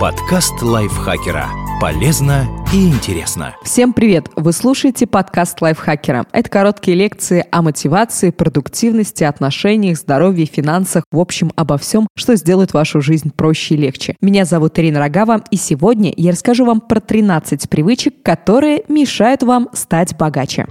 Подкаст лайфхакера. Полезно и интересно. Всем привет! Вы слушаете подкаст лайфхакера. Это короткие лекции о мотивации, продуктивности, отношениях, здоровье, финансах, в общем, обо всем, что сделает вашу жизнь проще и легче. Меня зовут Ирина Рогава, и сегодня я расскажу вам про 13 привычек, которые мешают вам стать богаче.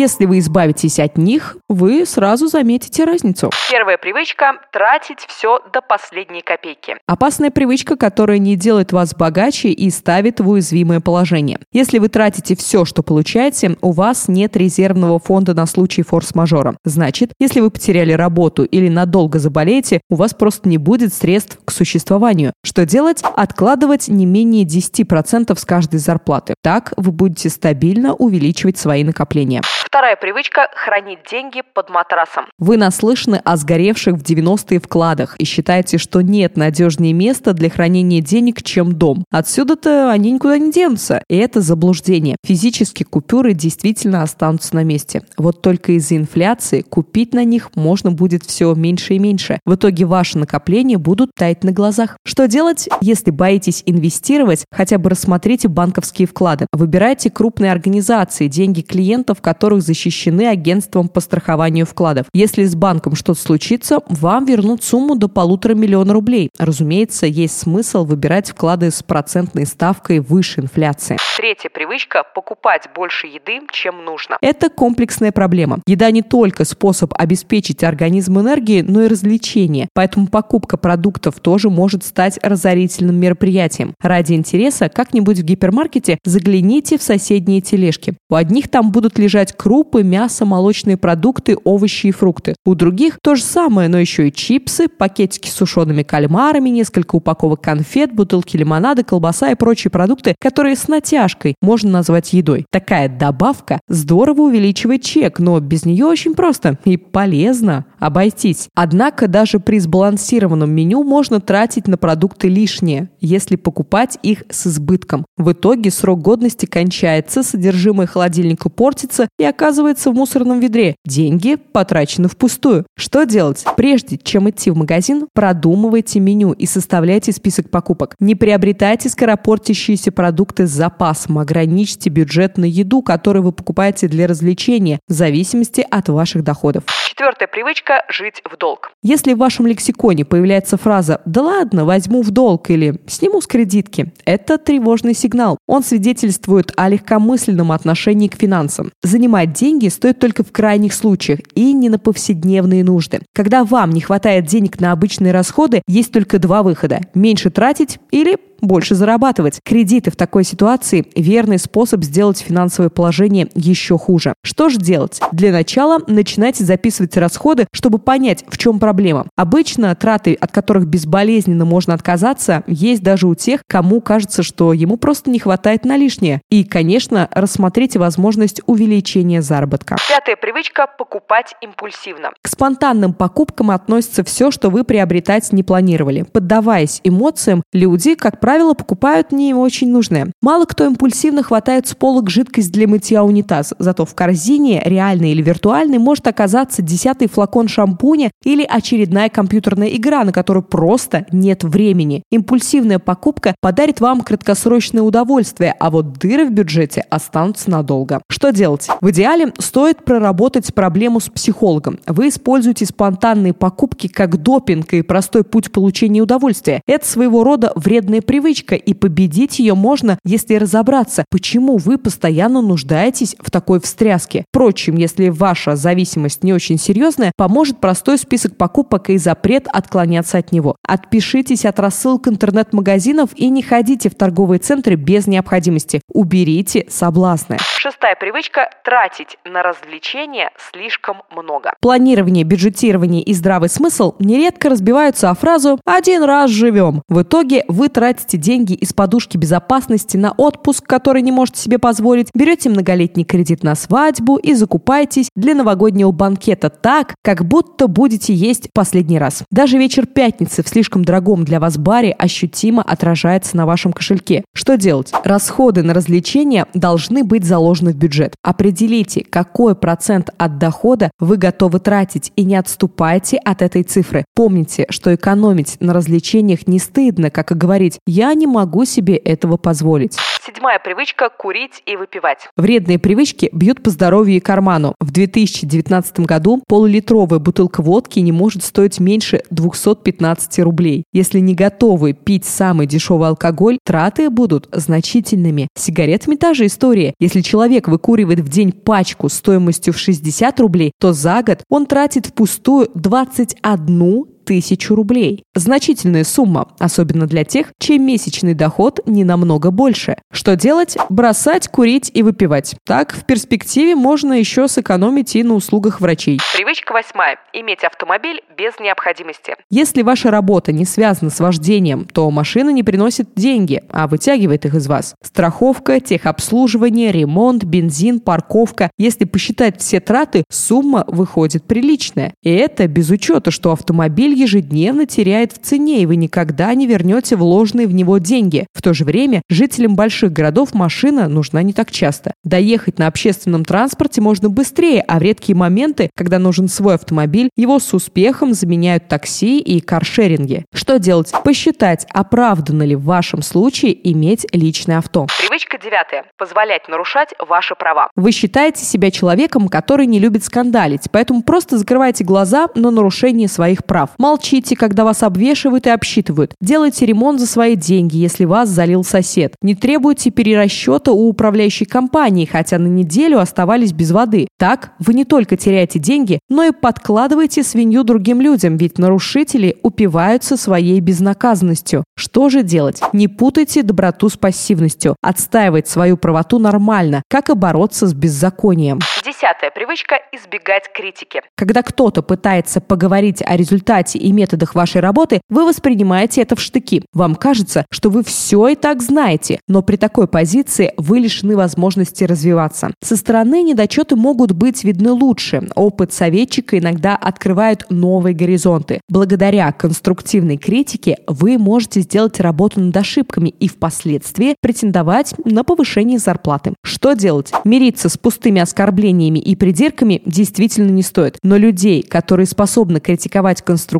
Если вы избавитесь от них, вы сразу заметите разницу. Первая привычка – тратить все до последней копейки. Опасная привычка, которая не делает вас богаче и ставит в уязвимое положение. Если вы тратите все, что получаете, у вас нет резервного фонда на случай форс-мажора. Значит, если вы потеряли работу или надолго заболеете, у вас просто не будет средств к существованию. Что делать? Откладывать не менее 10% с каждой зарплаты. Так вы будете стабильно увеличивать свои накопления. Вторая привычка – хранить деньги под матрасом. Вы наслышаны о сгоревших в 90-е вкладах и считаете, что нет надежнее места для хранения денег, чем дом. Отсюда-то они никуда не денутся. И это заблуждение. Физически купюры действительно останутся на месте. Вот только из-за инфляции купить на них можно будет все меньше и меньше. В итоге ваши накопления будут таять на глазах. Что делать, если боитесь инвестировать? Хотя бы рассмотрите банковские вклады. Выбирайте крупные организации, деньги клиентов, которых которых защищены агентством по страхованию вкладов. Если с банком что-то случится, вам вернут сумму до полутора миллиона рублей. Разумеется, есть смысл выбирать вклады с процентной ставкой выше инфляции. Третья привычка – покупать больше еды, чем нужно. Это комплексная проблема. Еда не только способ обеспечить организм энергией, но и развлечение. Поэтому покупка продуктов тоже может стать разорительным мероприятием. Ради интереса как-нибудь в гипермаркете загляните в соседние тележки. У одних там будут лежать крупы, мясо, молочные продукты, овощи и фрукты. У других то же самое, но еще и чипсы, пакетики с сушеными кальмарами, несколько упаковок конфет, бутылки лимонада, колбаса и прочие продукты, которые с натяжкой можно назвать едой. Такая добавка здорово увеличивает чек, но без нее очень просто и полезно обойтись. Однако даже при сбалансированном меню можно тратить на продукты лишнее, если покупать их с избытком. В итоге срок годности кончается, содержимое холодильника портится и в мусорном ведре. Деньги потрачены впустую. Что делать? Прежде чем идти в магазин, продумывайте меню и составляйте список покупок. Не приобретайте скоропортящиеся продукты с запасом. Ограничьте бюджет на еду, которую вы покупаете для развлечения, в зависимости от ваших доходов. Четвертая привычка – жить в долг. Если в вашем лексиконе появляется фраза «да ладно, возьму в долг» или «сниму с кредитки», это тревожный сигнал. Он свидетельствует о легкомысленном отношении к финансам. Занимать деньги стоит только в крайних случаях и не на повседневные нужды. Когда вам не хватает денег на обычные расходы, есть только два выхода – меньше тратить или больше зарабатывать. Кредиты в такой ситуации – верный способ сделать финансовое положение еще хуже. Что же делать? Для начала начинайте записывать расходы, чтобы понять, в чем проблема. Обычно траты, от которых безболезненно можно отказаться, есть даже у тех, кому кажется, что ему просто не хватает на лишнее. И, конечно, рассмотрите возможность увеличения заработка. Пятая привычка – покупать импульсивно. К спонтанным покупкам относится все, что вы приобретать не планировали. Поддаваясь эмоциям, люди, как правило, правило, покупают не очень нужное. Мало кто импульсивно хватает с полок жидкость для мытья унитаз, зато в корзине, реальной или виртуальной, может оказаться десятый флакон шампуня или очередная компьютерная игра, на которую просто нет времени. Импульсивная покупка подарит вам краткосрочное удовольствие, а вот дыры в бюджете останутся надолго. Что делать? В идеале стоит проработать проблему с психологом. Вы используете спонтанные покупки как допинг и простой путь получения удовольствия. Это своего рода вредная привычка привычка, и победить ее можно, если разобраться, почему вы постоянно нуждаетесь в такой встряске. Впрочем, если ваша зависимость не очень серьезная, поможет простой список покупок и запрет отклоняться от него. Отпишитесь от рассылок интернет-магазинов и не ходите в торговые центры без необходимости. Уберите соблазны. Шестая привычка – тратить на развлечения слишком много. Планирование, бюджетирование и здравый смысл нередко разбиваются о фразу «один раз живем». В итоге вы тратите тратите деньги из подушки безопасности на отпуск, который не можете себе позволить, берете многолетний кредит на свадьбу и закупаетесь для новогоднего банкета так, как будто будете есть последний раз. Даже вечер пятницы в слишком дорогом для вас баре ощутимо отражается на вашем кошельке. Что делать? Расходы на развлечения должны быть заложены в бюджет. Определите, какой процент от дохода вы готовы тратить и не отступайте от этой цифры. Помните, что экономить на развлечениях не стыдно, как и говорить «я не могу себе этого позволить». Седьмая привычка – курить и выпивать. Вредные привычки бьют по здоровью и карману. В 2019 году полулитровая бутылка водки не может стоить меньше 215 рублей. Если не готовы пить самый дешевый алкоголь, траты будут значительными. С сигаретами та же история. Если человек выкуривает в день пачку стоимостью в 60 рублей, то за год он тратит впустую 21 тысячу рублей. Значительная сумма, особенно для тех, чей месячный доход не намного больше. Что делать? Бросать, курить и выпивать. Так, в перспективе можно еще сэкономить и на услугах врачей. Привычка восьмая. Иметь автомобиль без необходимости. Если ваша работа не связана с вождением, то машина не приносит деньги, а вытягивает их из вас. Страховка, техобслуживание, ремонт, бензин, парковка. Если посчитать все траты, сумма выходит приличная. И это без учета, что автомобиль ежедневно теряет в цене, и вы никогда не вернете вложенные в него деньги. В то же время жителям больших городов машина нужна не так часто. Доехать на общественном транспорте можно быстрее, а в редкие моменты, когда нужен свой автомобиль, его с успехом заменяют такси и каршеринги. Что делать? Посчитать, оправдано ли в вашем случае иметь личное авто. Привычка девятая. Позволять нарушать ваши права. Вы считаете себя человеком, который не любит скандалить, поэтому просто закрывайте глаза на нарушение своих прав. Молчите, когда вас обвешивают и обсчитывают. Делайте ремонт за свои деньги, если вас залил сосед. Не требуйте перерасчета у управляющей компании, хотя на неделю оставались без воды. Так вы не только теряете деньги, но и подкладываете свинью другим людям, ведь нарушители упиваются своей безнаказанностью. Что же делать? Не путайте доброту с пассивностью. Отстаивать свою правоту нормально, как и бороться с беззаконием. Десятая привычка – избегать критики. Когда кто-то пытается поговорить о результате и методах вашей работы, вы воспринимаете это в штыки. Вам кажется, что вы все и так знаете, но при такой позиции вы лишены возможности развиваться. Со стороны недочеты могут быть видны лучше. Опыт советчика иногда открывает новые горизонты. Благодаря конструктивной критике вы можете сделать работу над ошибками и впоследствии претендовать на повышение зарплаты. Что делать? Мириться с пустыми оскорблениями и придирками действительно не стоит. Но людей, которые способны критиковать конструктивно,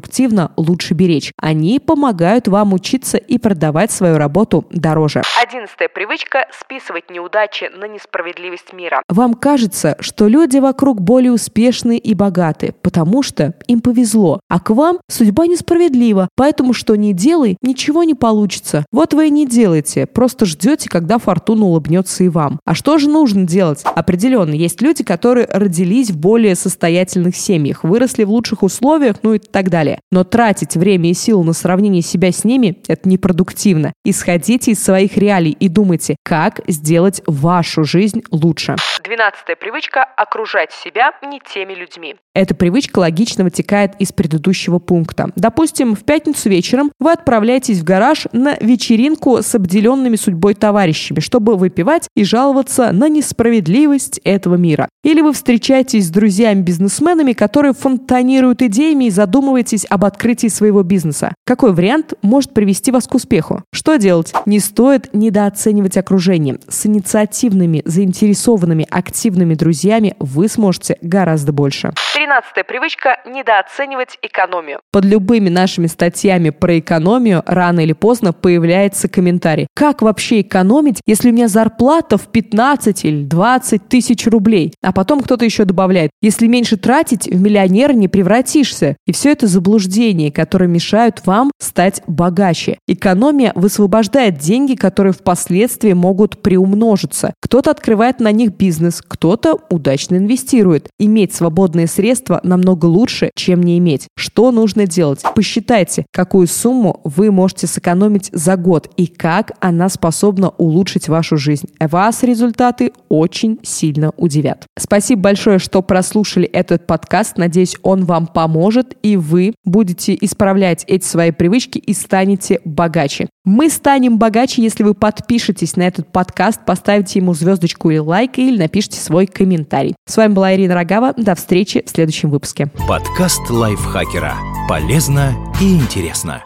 лучше беречь. Они помогают вам учиться и продавать свою работу дороже. Одиннадцатая привычка – списывать неудачи на несправедливость мира. Вам кажется, что люди вокруг более успешные и богаты, потому что им повезло, а к вам судьба несправедлива, поэтому что не делай, ничего не получится. Вот вы и не делаете, просто ждете, когда фортуна улыбнется и вам. А что же нужно делать? Определенно, есть люди, которые родились в более состоятельных семьях, выросли в лучших условиях, ну и так далее. Но тратить время и силы на сравнение себя с ними – это непродуктивно. Исходите из своих реалий и думайте, как сделать вашу жизнь лучше. Двенадцатая привычка – окружать себя не теми людьми. Эта привычка логично вытекает из предыдущего пункта. Допустим, в пятницу вечером вы отправляетесь в гараж на вечеринку с обделенными судьбой товарищами, чтобы выпивать и жаловаться на несправедливость этого мира. Или вы встречаетесь с друзьями-бизнесменами, которые фонтанируют идеями и задумываетесь об открытии своего бизнеса. Какой вариант может привести вас к успеху? Что делать? Не стоит недооценивать окружение. С инициативными, заинтересованными, активными друзьями вы сможете гораздо больше. Тринадцатая привычка – недооценивать экономию. Под любыми нашими статьями про экономию рано или поздно появляется комментарий. Как вообще экономить, если у меня зарплата в 15 или 20 тысяч рублей? А потом кто-то еще добавляет, если меньше тратить, в миллионера не превратишься. И все это заблуждения, которые мешают вам стать богаче. Экономия высвобождает деньги, которые впоследствии могут приумножиться. Кто-то открывает на них бизнес, кто-то удачно инвестирует. Иметь свободные средства намного лучше, чем не иметь. Что нужно делать? Посчитайте, какую сумму вы можете сэкономить за год и как она способна улучшить вашу жизнь. Вас результаты очень сильно удивят. Спасибо большое, что прослушали этот подкаст. Надеюсь, он вам поможет, и вы будете исправлять эти свои привычки и станете богаче. Мы станем богаче, если вы подпишетесь на этот подкаст, поставите ему звездочку или лайк, или напишите свой комментарий. С вами была Ирина Рогава. До встречи в следующем выпуске. Подкаст лайфхакера. Полезно и интересно.